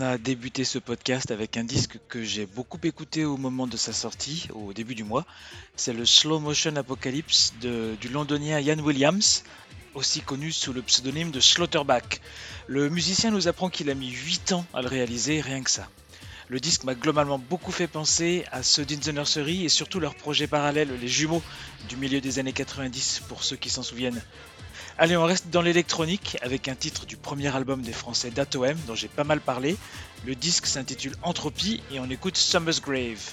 On a débuté ce podcast avec un disque que j'ai beaucoup écouté au moment de sa sortie, au début du mois. C'est le Slow Motion Apocalypse du londonien Ian Williams, aussi connu sous le pseudonyme de Slaughterback. Le musicien nous apprend qu'il a mis 8 ans à le réaliser, rien que ça. Le disque m'a globalement beaucoup fait penser à ceux d'In the Nursery et surtout leurs projets parallèles, les jumeaux du milieu des années 90 pour ceux qui s'en souviennent. Allez, on reste dans l'électronique avec un titre du premier album des Français d'Atoem dont j'ai pas mal parlé. Le disque s'intitule Entropie et on écoute Summer's Grave.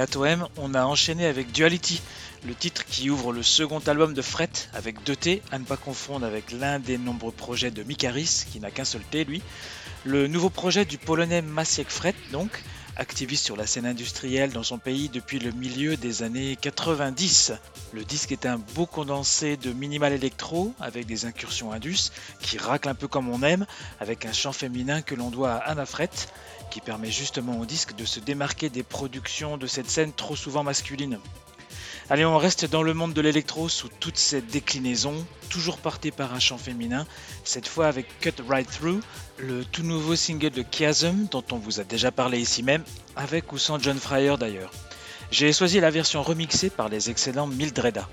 Atoem, on a enchaîné avec Duality, le titre qui ouvre le second album de Fret avec deux T, à ne pas confondre avec l'un des nombreux projets de Mikaris, qui n'a qu'un seul T lui. Le nouveau projet du polonais Maciek Fret, donc, activiste sur la scène industrielle dans son pays depuis le milieu des années 90. Le disque est un beau condensé de minimal électro avec des incursions indus qui raclent un peu comme on aime, avec un chant féminin que l'on doit à Anna Fret, qui permet justement au disque de se démarquer des productions de cette scène trop souvent masculine. Allez, on reste dans le monde de l'électro sous toute cette déclinaison, toujours porté par un chant féminin, cette fois avec Cut Right Through, le tout nouveau single de Chiasm dont on vous a déjà parlé ici même, avec ou sans John Fryer d'ailleurs. J'ai choisi la version remixée par les excellents Mildreda.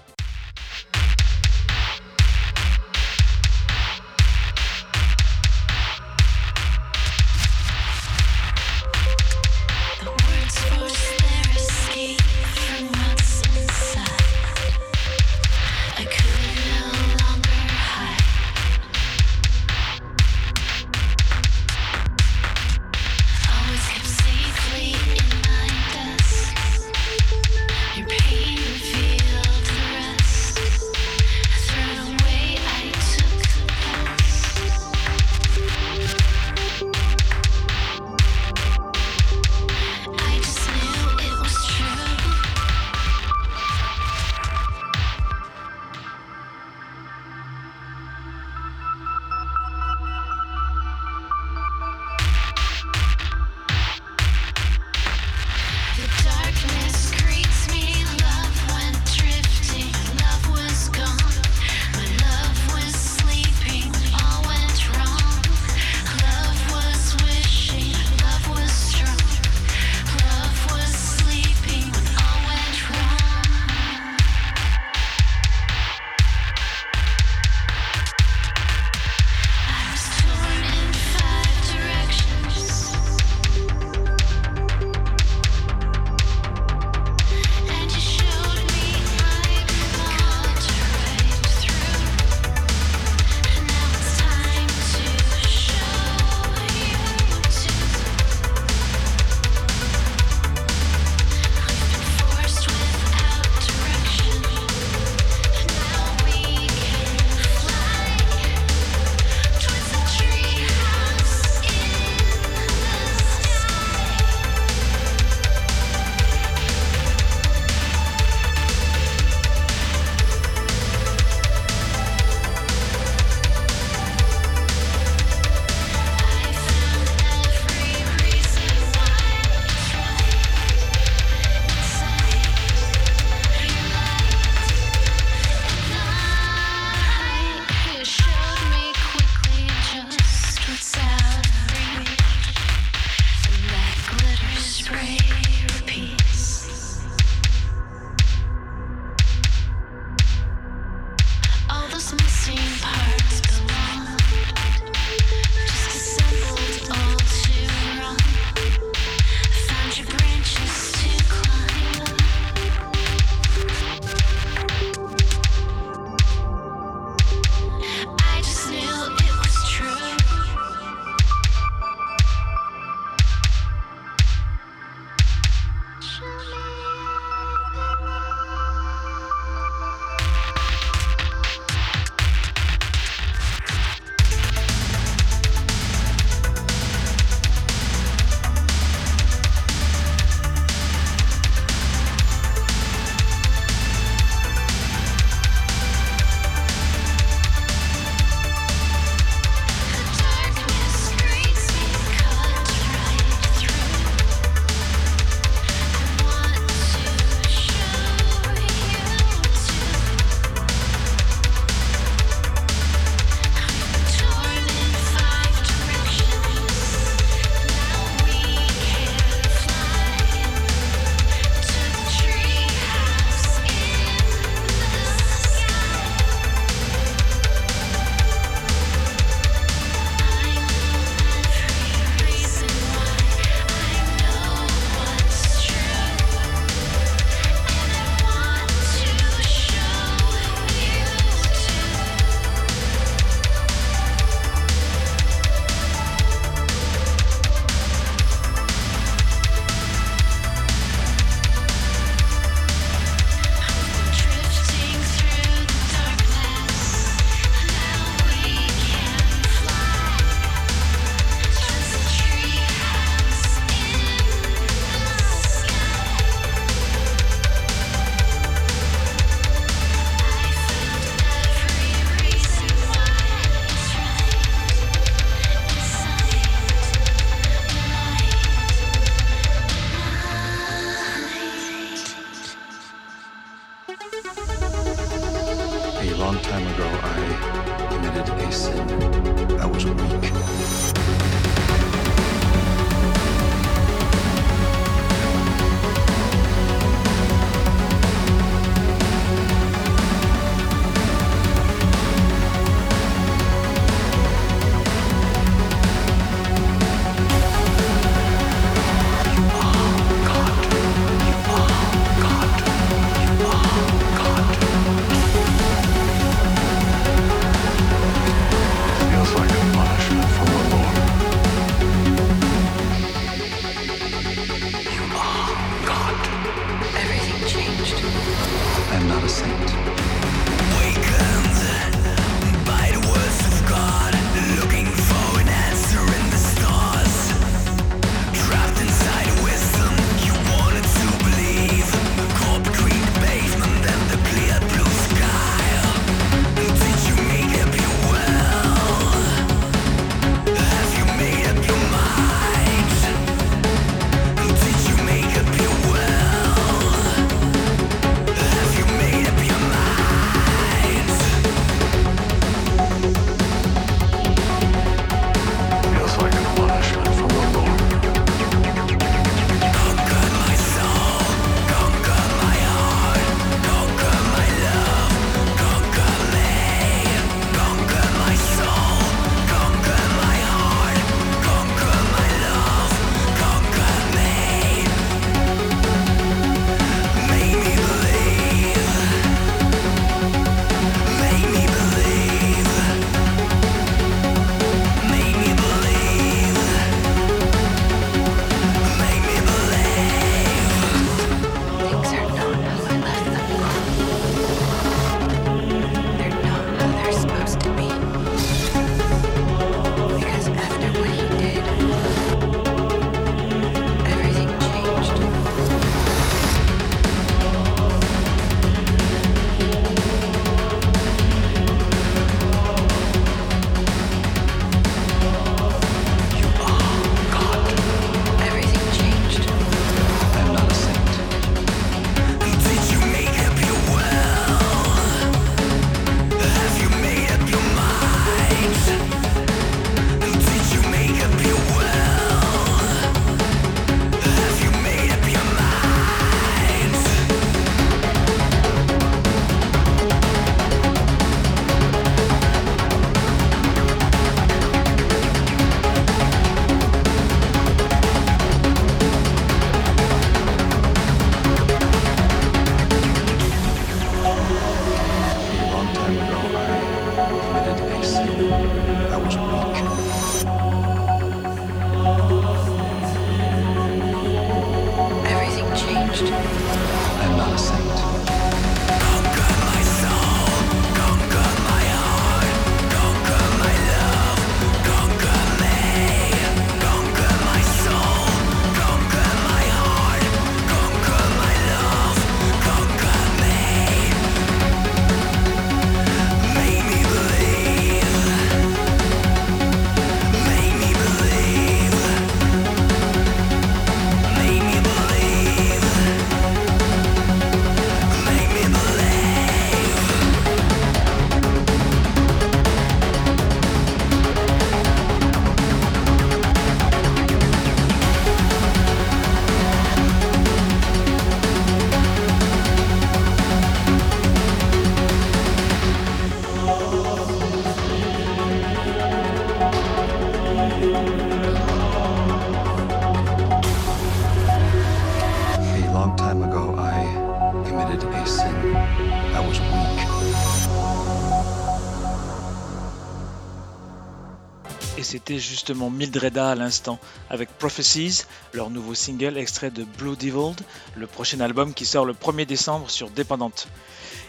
Justement Mildreda à l'instant, avec Prophecies, leur nouveau single extrait de Blue Devil, le prochain album qui sort le 1er décembre sur Dépendante.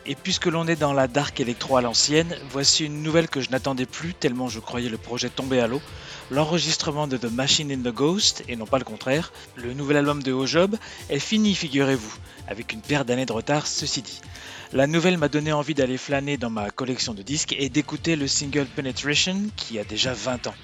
Et puisque l'on est dans la dark électro à l'ancienne, voici une nouvelle que je n'attendais plus tellement je croyais le projet tomber à l'eau. L'enregistrement de The Machine in the Ghost, et non pas le contraire, le nouvel album de Ojob, est fini, figurez-vous, avec une paire d'années de retard, ceci dit. La nouvelle m'a donné envie d'aller flâner dans ma collection de disques et d'écouter le single Penetration qui a déjà 20 ans.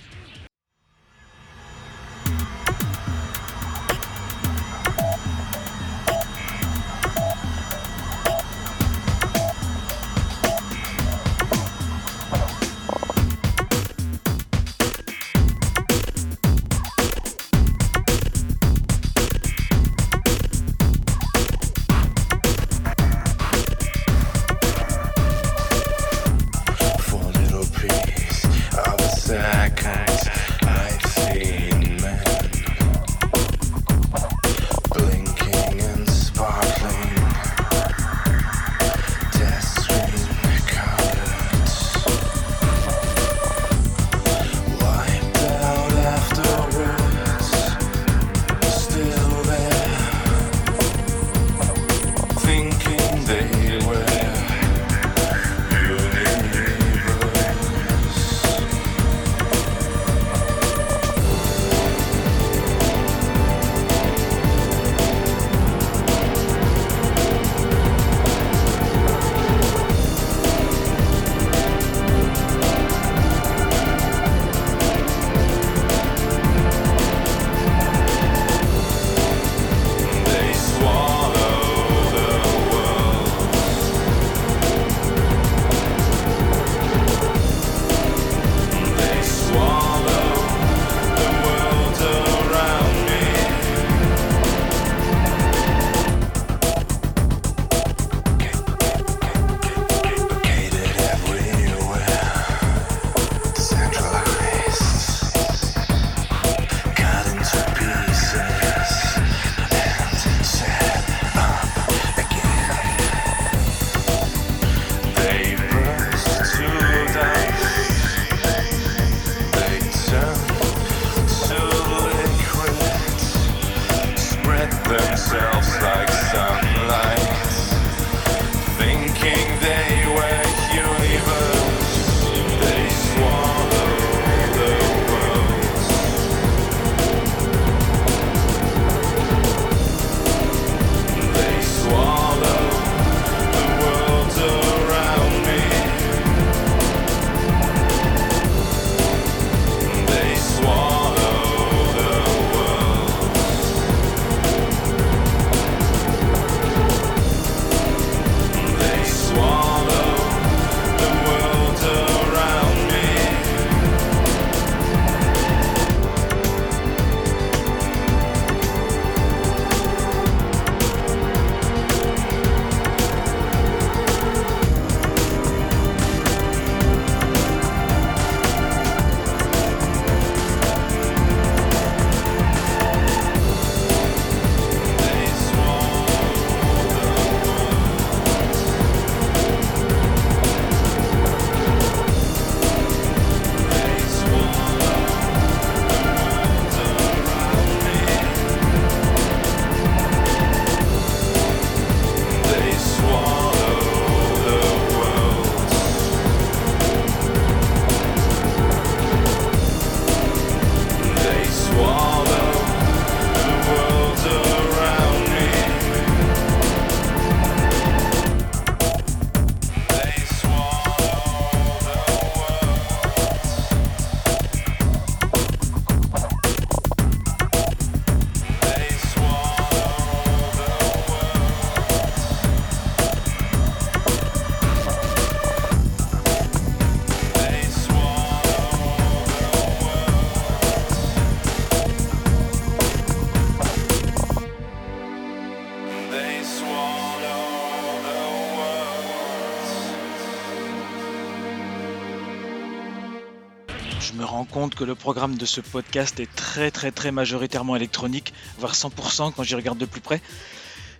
Que le programme de ce podcast est très très très majoritairement électronique, voire 100% quand j'y regarde de plus près.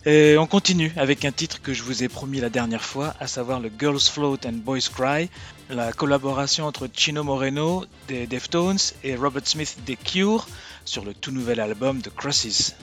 Et on continue avec un titre que je vous ai promis la dernière fois, à savoir le Girls Float and Boys Cry, la collaboration entre Chino Moreno des Deftones et Robert Smith des Cure sur le tout nouvel album The Crosses.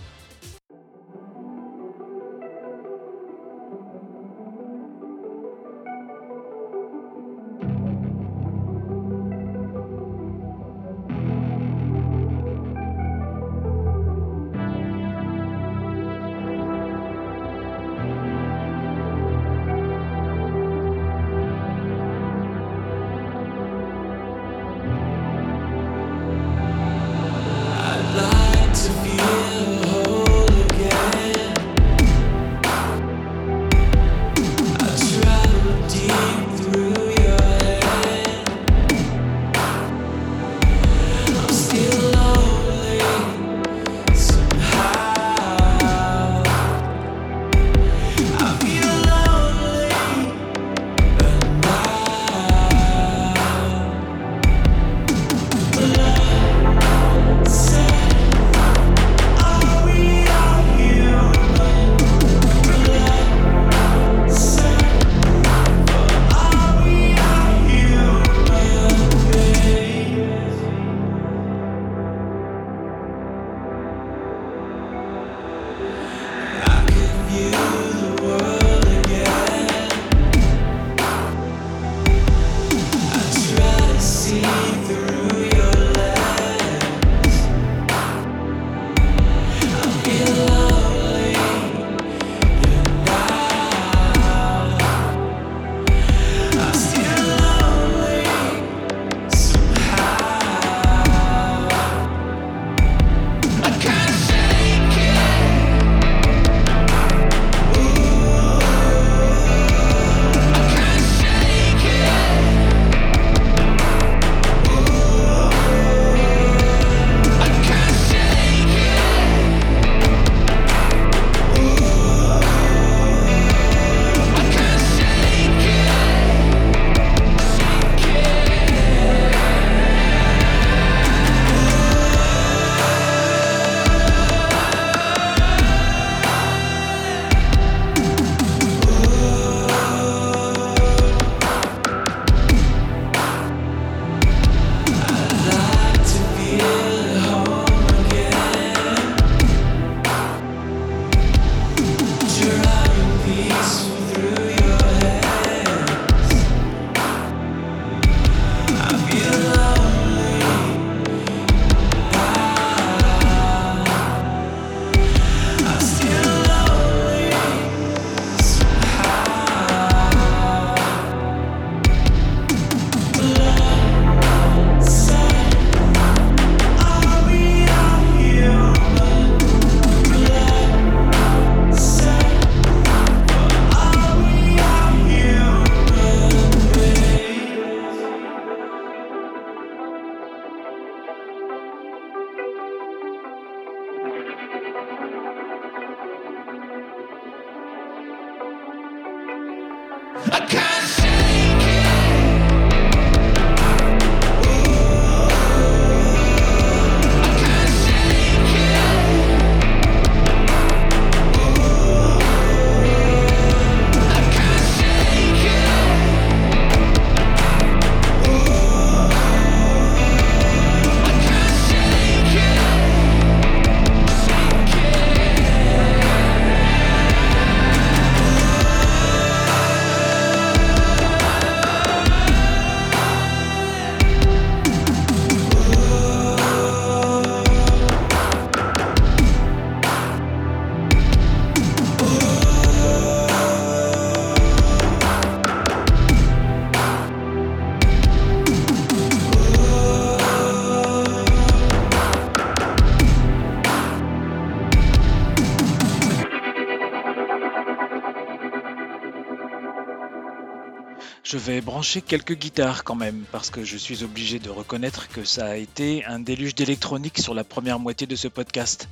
Je vais brancher quelques guitares quand même, parce que je suis obligé de reconnaître que ça a été un déluge d'électronique sur la première moitié de ce podcast.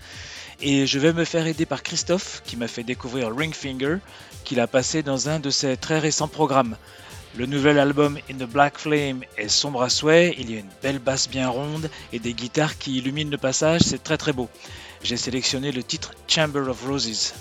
Et je vais me faire aider par Christophe, qui m'a fait découvrir Ringfinger, qu'il a passé dans un de ses très récents programmes. Le nouvel album In the Black Flame est sombre à souhait, il y a une belle basse bien ronde et des guitares qui illuminent le passage, c'est très très beau. J'ai sélectionné le titre Chamber of Roses.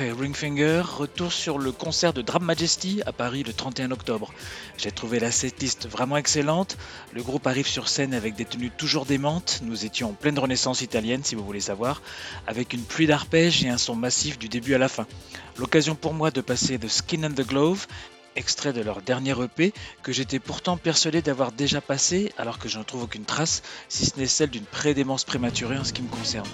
Après Ring Finger, retour sur le concert de Drame Majesty à Paris le 31 octobre. J'ai trouvé la setlist vraiment excellente. Le groupe arrive sur scène avec des tenues toujours démentes. Nous étions en pleine renaissance italienne, si vous voulez savoir, avec une pluie d'arpèges et un son massif du début à la fin. L'occasion pour moi de passer de Skin and the Glove, extrait de leur dernier EP que j'étais pourtant persuadé d'avoir déjà passé alors que je ne trouve aucune trace, si ce n'est celle d'une prédémence prématurée en ce qui me concerne.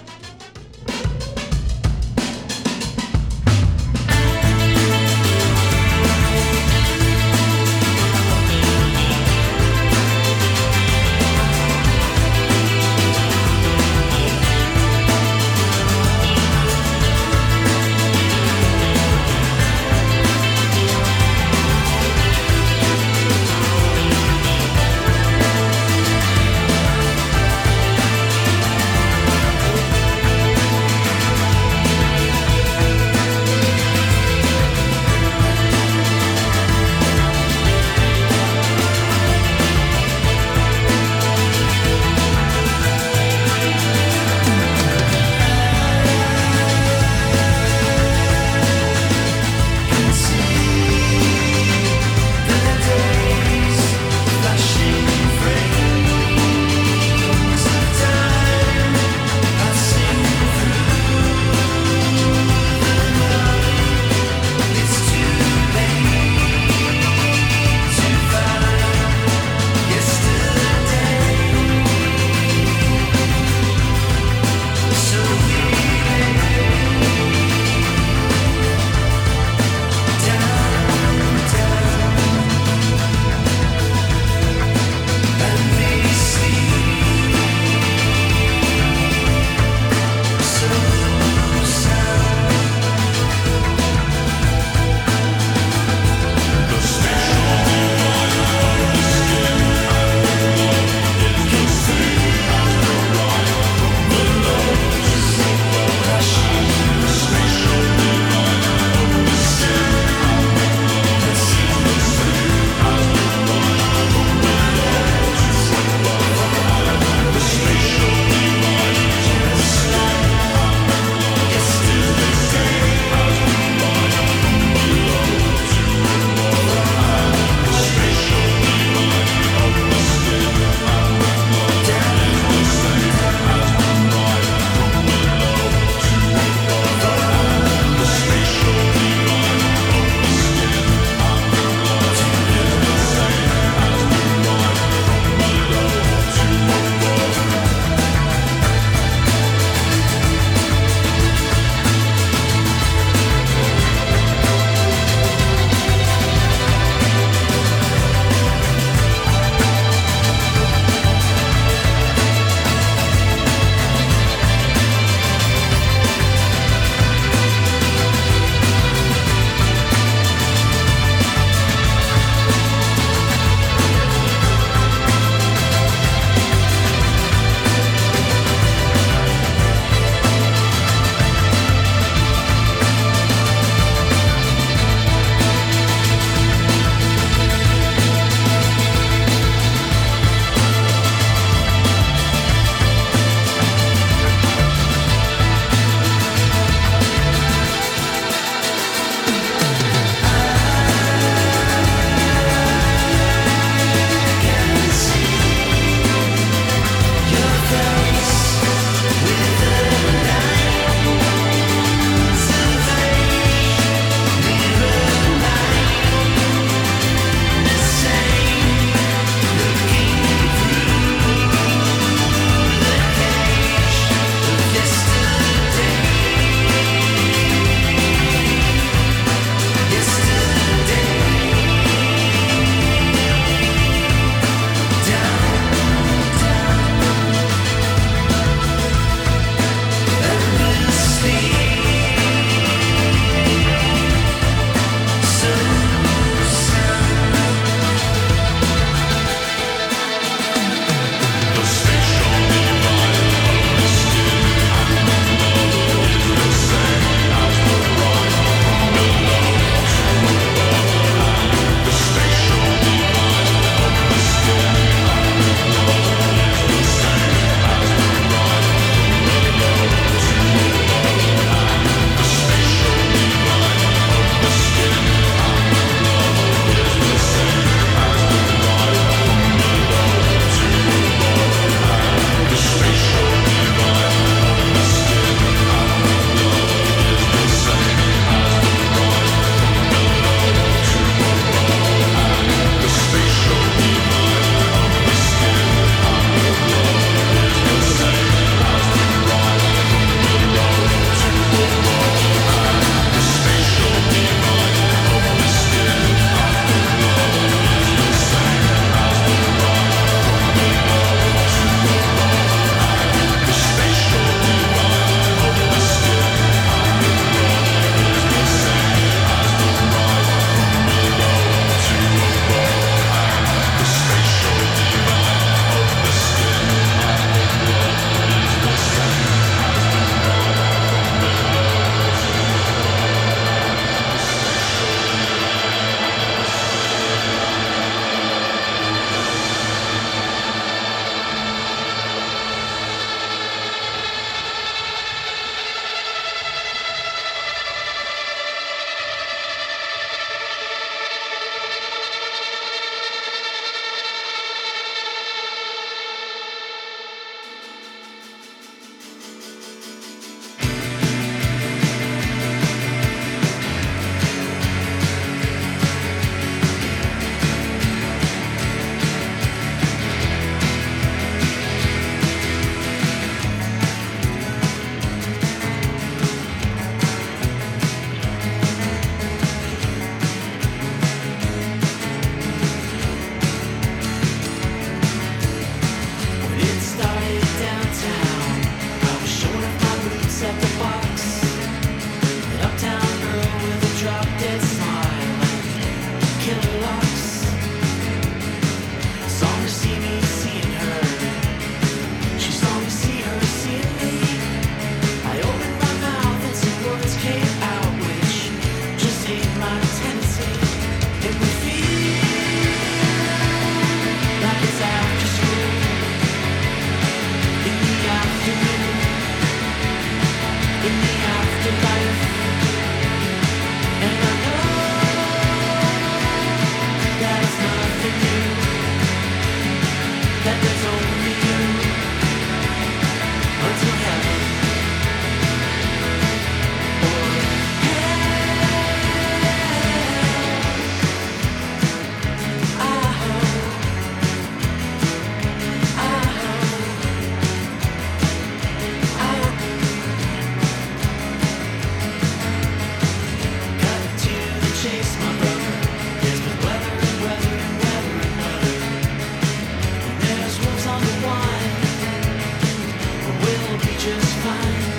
just fine.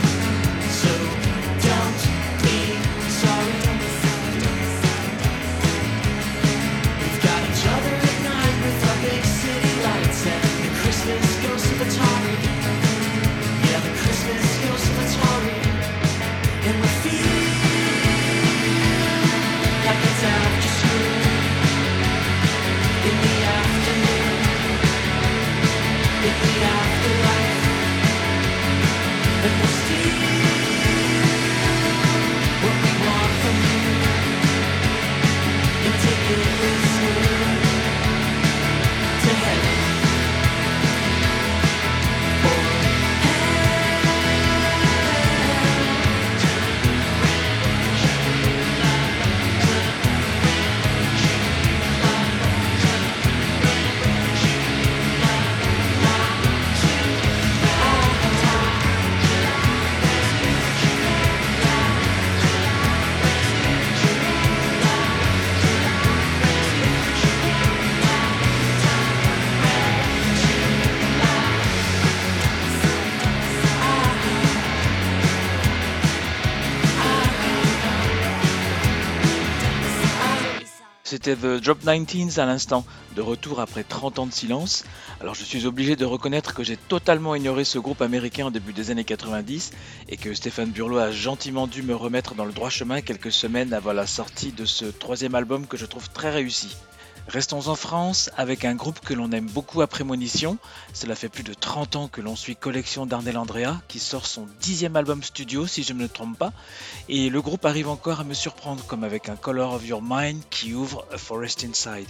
The Drop 19s à l'instant, de retour après 30 ans de silence. Alors je suis obligé de reconnaître que j'ai totalement ignoré ce groupe américain au début des années 90 et que Stéphane Burlot a gentiment dû me remettre dans le droit chemin quelques semaines avant la sortie de ce troisième album que je trouve très réussi. Restons en France avec un groupe que l'on aime beaucoup à Prémonition. Cela fait plus de 30 ans que l'on suit Collection d'Arnel Andrea qui sort son dixième album studio si je ne me trompe pas. Et le groupe arrive encore à me surprendre comme avec un Color of Your Mind qui ouvre A Forest Inside.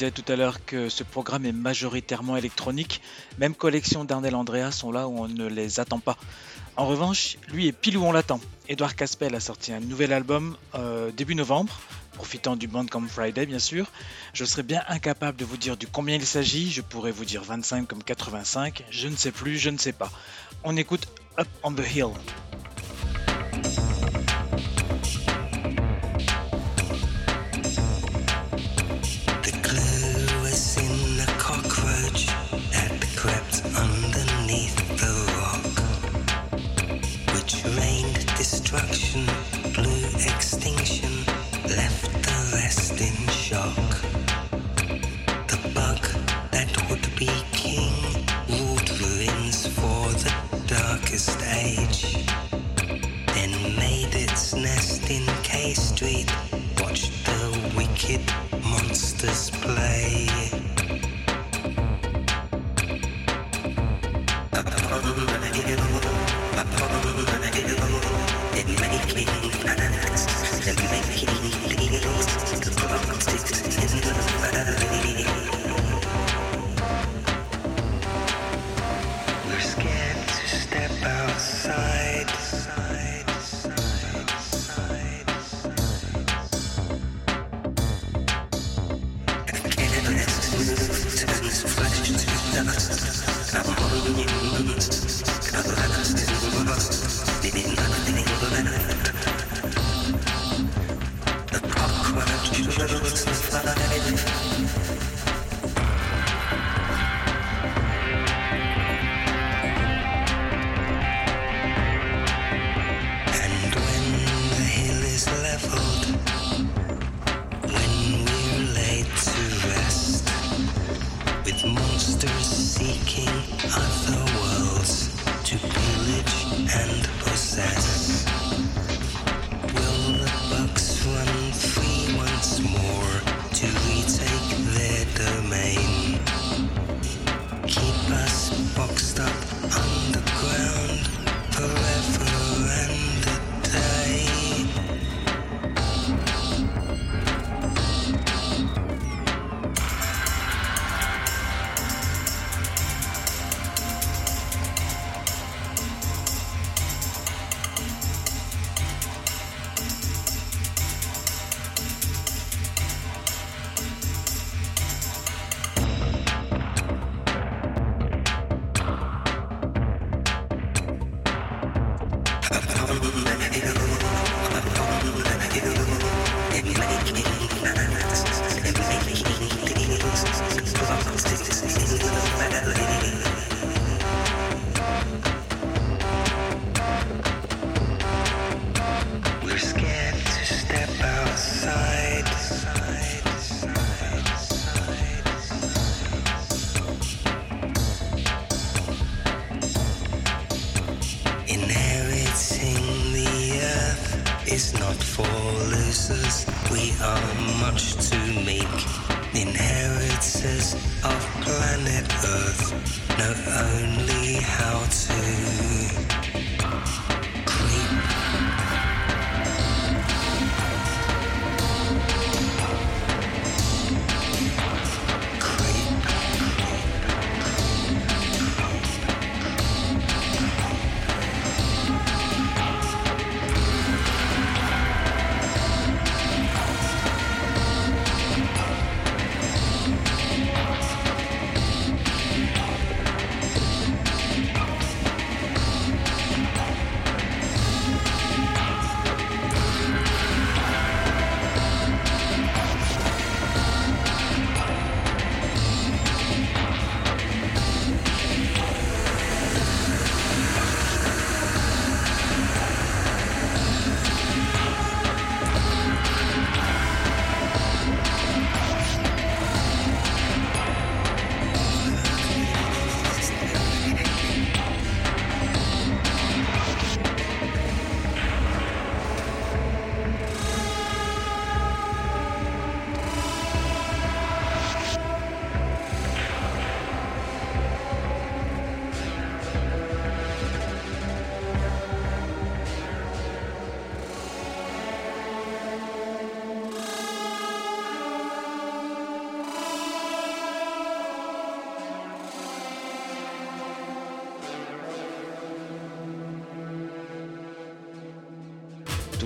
disais tout à l'heure que ce programme est majoritairement électronique. Même collection d'Arnel Andrea sont là où on ne les attend pas. En revanche, lui est pile où on l'attend. Edouard Caspel a sorti un nouvel album euh, début novembre, profitant du Bandcamp Friday bien sûr. Je serais bien incapable de vous dire du combien il s'agit, je pourrais vous dire 25 comme 85, je ne sais plus, je ne sais pas. On écoute Up on the Hill.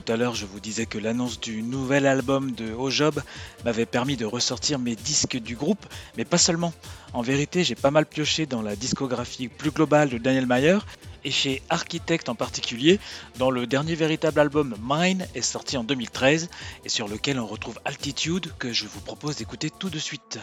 Tout à l'heure, je vous disais que l'annonce du nouvel album de Ojob m'avait permis de ressortir mes disques du groupe, mais pas seulement. En vérité, j'ai pas mal pioché dans la discographie plus globale de Daniel Mayer, et chez Architect en particulier, dont le dernier véritable album Mine est sorti en 2013, et sur lequel on retrouve Altitude, que je vous propose d'écouter tout de suite.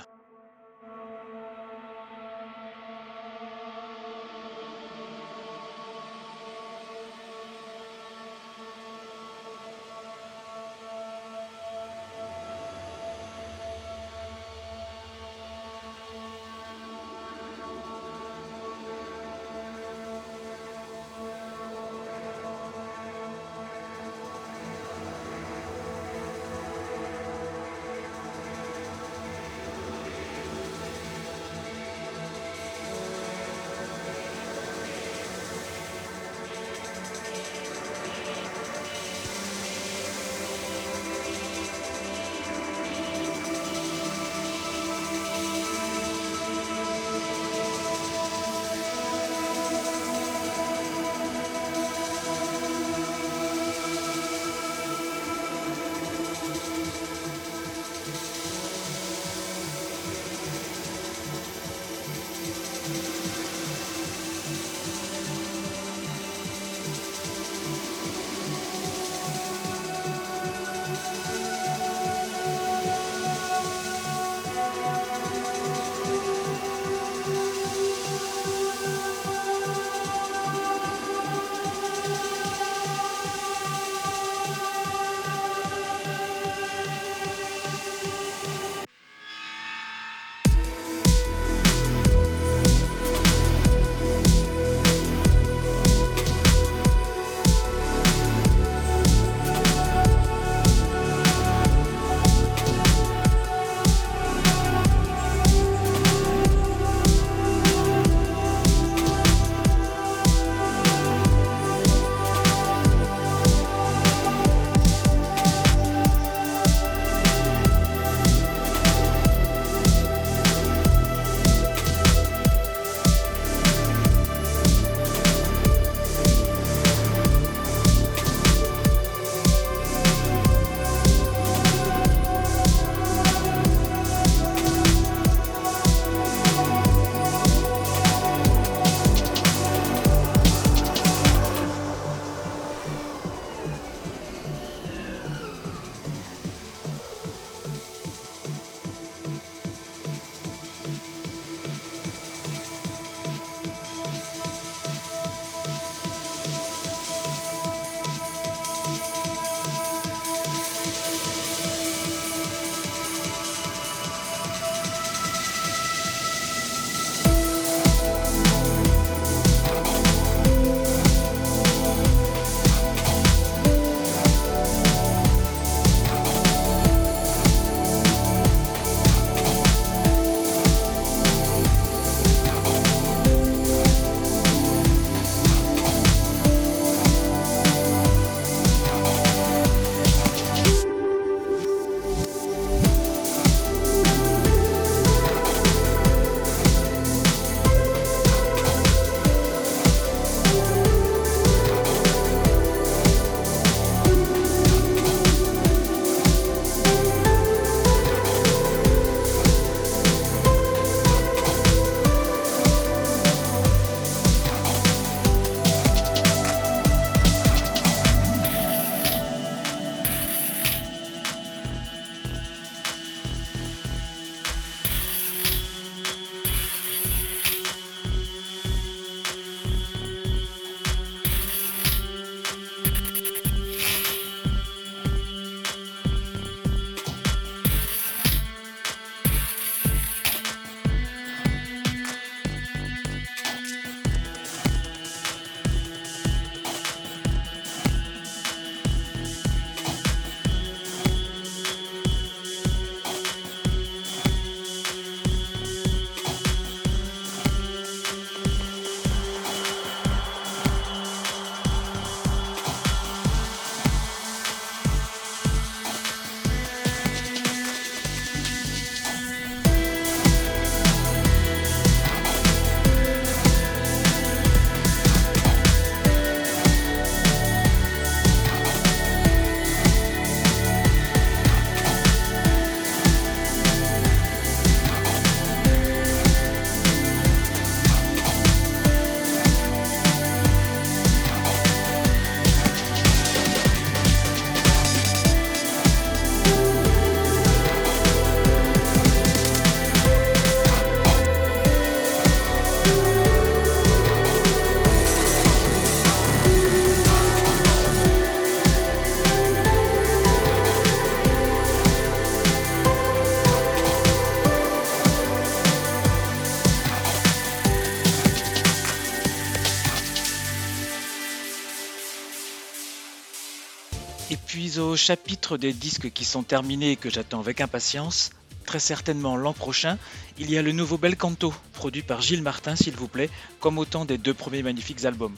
Chapitre des disques qui sont terminés et que j'attends avec impatience, très certainement l'an prochain, il y a le nouveau Bel Canto, produit par Gilles Martin s'il vous plaît, comme autant des deux premiers magnifiques albums.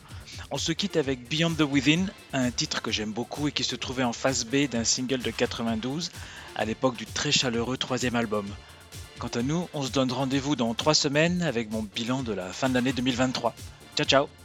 On se quitte avec Beyond the Within, un titre que j'aime beaucoup et qui se trouvait en face B d'un single de 92, à l'époque du très chaleureux troisième album. Quant à nous, on se donne rendez-vous dans trois semaines avec mon bilan de la fin de l'année 2023. Ciao ciao